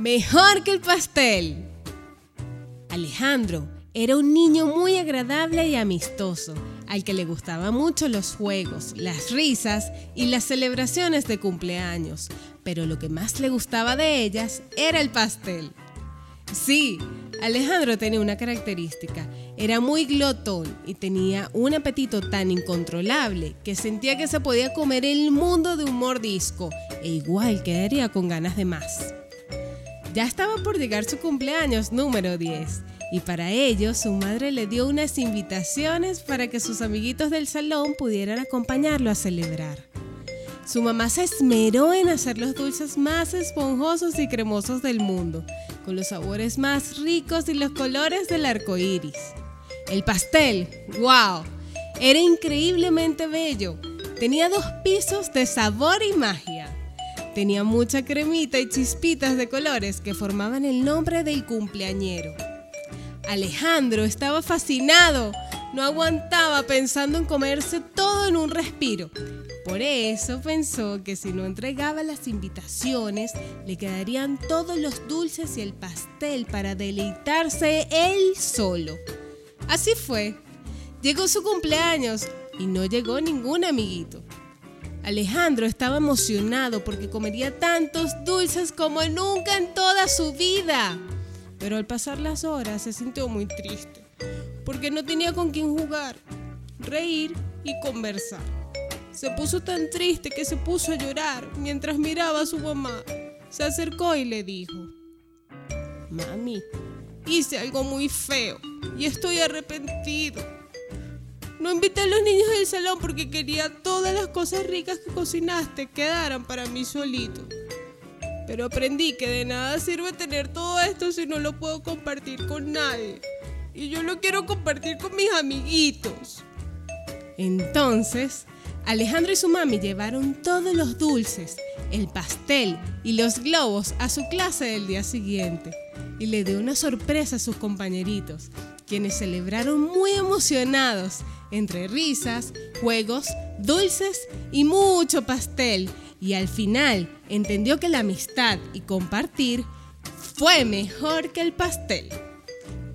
mejor que el pastel. Alejandro era un niño muy agradable y amistoso, al que le gustaban mucho los juegos, las risas y las celebraciones de cumpleaños, pero lo que más le gustaba de ellas era el pastel. Sí, Alejandro tenía una característica, era muy glotón y tenía un apetito tan incontrolable que sentía que se podía comer el mundo de un mordisco e igual quedaría con ganas de más. Ya estaba por llegar su cumpleaños número 10 y para ello su madre le dio unas invitaciones para que sus amiguitos del salón pudieran acompañarlo a celebrar. Su mamá se esmeró en hacer los dulces más esponjosos y cremosos del mundo, con los sabores más ricos y los colores del arco iris. El pastel, wow, era increíblemente bello. Tenía dos pisos de sabor y magia. Tenía mucha cremita y chispitas de colores que formaban el nombre del cumpleañero. Alejandro estaba fascinado, no aguantaba pensando en comerse todo en un respiro. Por eso pensó que si no entregaba las invitaciones, le quedarían todos los dulces y el pastel para deleitarse él solo. Así fue. Llegó su cumpleaños y no llegó ningún amiguito. Alejandro estaba emocionado porque comería tantos dulces como nunca en toda su vida. Pero al pasar las horas se sintió muy triste, porque no tenía con quién jugar, reír y conversar. Se puso tan triste que se puso a llorar mientras miraba a su mamá. Se acercó y le dijo, Mami, hice algo muy feo y estoy arrepentido. No invité a los niños del salón porque quería todas las cosas ricas que cocinaste quedaran para mí solito. Pero aprendí que de nada sirve tener todo esto si no lo puedo compartir con nadie. Y yo lo quiero compartir con mis amiguitos. Entonces, Alejandro y su mami llevaron todos los dulces, el pastel y los globos a su clase del día siguiente y le dio una sorpresa a sus compañeritos, quienes celebraron muy emocionados entre risas, juegos, dulces y mucho pastel y al final entendió que la amistad y compartir fue mejor que el pastel.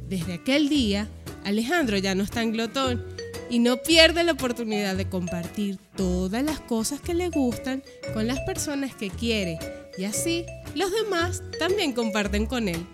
Desde aquel día, Alejandro ya no está en glotón y no pierde la oportunidad de compartir todas las cosas que le gustan con las personas que quiere y así los demás también comparten con él.